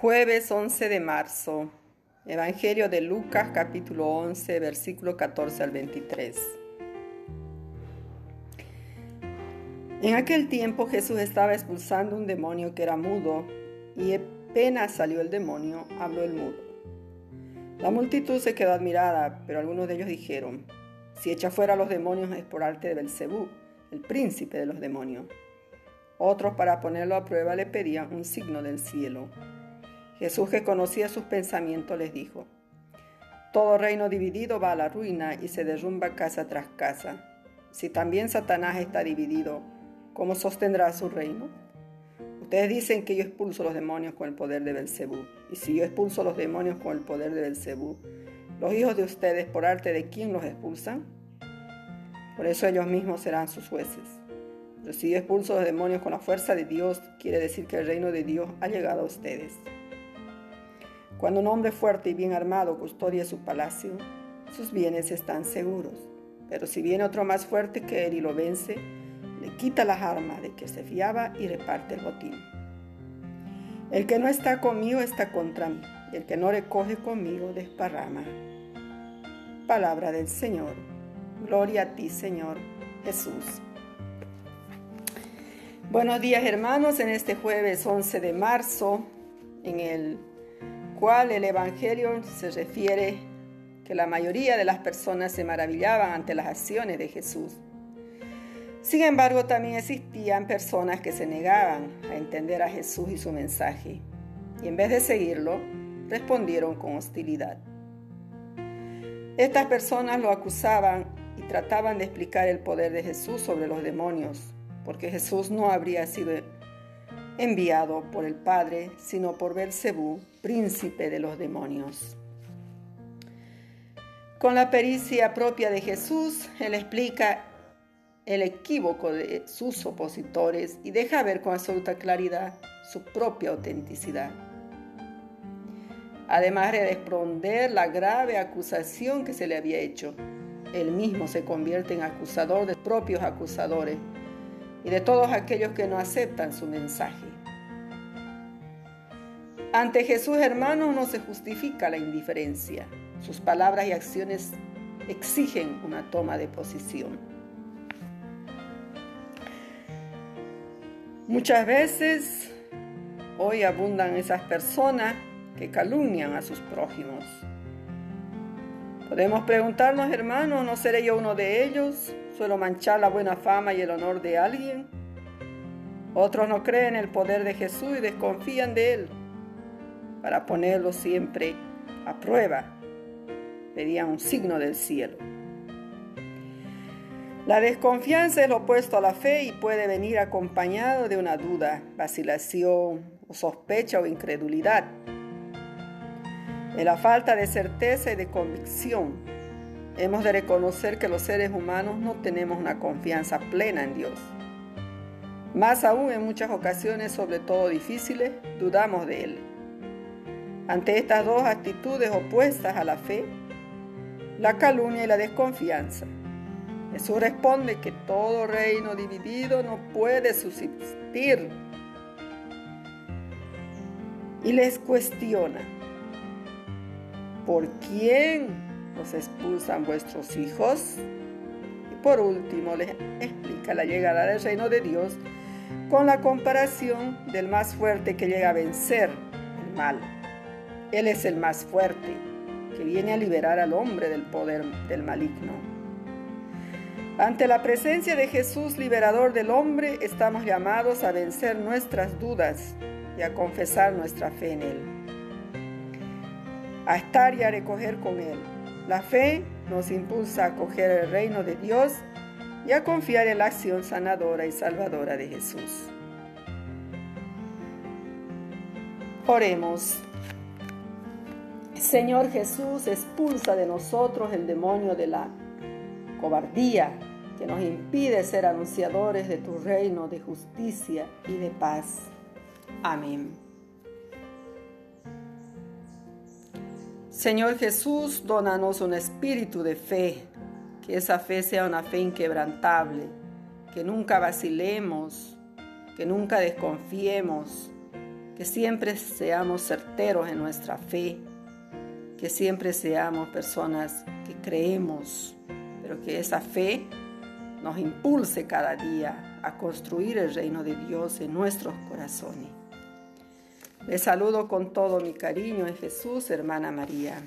Jueves 11 de marzo. Evangelio de Lucas capítulo 11 versículo 14 al 23. En aquel tiempo Jesús estaba expulsando un demonio que era mudo y apenas salió el demonio, habló el mudo. La multitud se quedó admirada, pero algunos de ellos dijeron, si echa fuera a los demonios es por arte de Belcebú, el príncipe de los demonios. Otros para ponerlo a prueba le pedían un signo del cielo. Jesús, que conocía sus pensamientos, les dijo, Todo reino dividido va a la ruina y se derrumba casa tras casa. Si también Satanás está dividido, ¿cómo sostendrá su reino? Ustedes dicen que yo expulso los demonios con el poder de Belcebú. Y si yo expulso los demonios con el poder de Belcebú, ¿los hijos de ustedes por arte de quién los expulsan? Por eso ellos mismos serán sus jueces. Pero si yo expulso los demonios con la fuerza de Dios, quiere decir que el reino de Dios ha llegado a ustedes. Cuando un hombre fuerte y bien armado custodia su palacio, sus bienes están seguros. Pero si viene otro más fuerte que él y lo vence, le quita las armas de que se fiaba y reparte el botín. El que no está conmigo está contra mí, el que no recoge conmigo desparrama. Palabra del Señor. Gloria a ti, Señor Jesús. Buenos días, hermanos, en este jueves 11 de marzo, en el cual el Evangelio se refiere que la mayoría de las personas se maravillaban ante las acciones de Jesús. Sin embargo, también existían personas que se negaban a entender a Jesús y su mensaje, y en vez de seguirlo, respondieron con hostilidad. Estas personas lo acusaban y trataban de explicar el poder de Jesús sobre los demonios, porque Jesús no habría sido enviado por el Padre, sino por Belcebú, príncipe de los demonios. Con la pericia propia de Jesús, él explica el equívoco de sus opositores y deja ver con absoluta claridad su propia autenticidad. Además de responder la grave acusación que se le había hecho, él mismo se convierte en acusador de propios acusadores y de todos aquellos que no aceptan su mensaje. Ante Jesús, hermanos, no se justifica la indiferencia. Sus palabras y acciones exigen una toma de posición. Muchas veces hoy abundan esas personas que calumnian a sus prójimos. Podemos preguntarnos, hermanos, ¿no seré yo uno de ellos? ¿Suelo manchar la buena fama y el honor de alguien? Otros no creen en el poder de Jesús y desconfían de él para ponerlo siempre a prueba. Pedían un signo del cielo. La desconfianza es lo opuesto a la fe y puede venir acompañado de una duda, vacilación o sospecha o incredulidad. En la falta de certeza y de convicción, hemos de reconocer que los seres humanos no tenemos una confianza plena en Dios. Más aún en muchas ocasiones, sobre todo difíciles, dudamos de Él. Ante estas dos actitudes opuestas a la fe, la calumnia y la desconfianza, Jesús responde que todo reino dividido no puede subsistir. Y les cuestiona, ¿por quién los expulsan vuestros hijos? Y por último les explica la llegada del reino de Dios con la comparación del más fuerte que llega a vencer el mal. Él es el más fuerte, que viene a liberar al hombre del poder del maligno. Ante la presencia de Jesús, liberador del hombre, estamos llamados a vencer nuestras dudas y a confesar nuestra fe en Él. A estar y a recoger con Él. La fe nos impulsa a acoger el reino de Dios y a confiar en la acción sanadora y salvadora de Jesús. Oremos. Señor Jesús, expulsa de nosotros el demonio de la cobardía que nos impide ser anunciadores de tu reino de justicia y de paz. Amén. Señor Jesús, dónanos un espíritu de fe, que esa fe sea una fe inquebrantable, que nunca vacilemos, que nunca desconfiemos, que siempre seamos certeros en nuestra fe, que siempre seamos personas que creemos, pero que esa fe nos impulse cada día a construir el reino de Dios en nuestros corazones. Les saludo con todo mi cariño en Jesús, hermana María.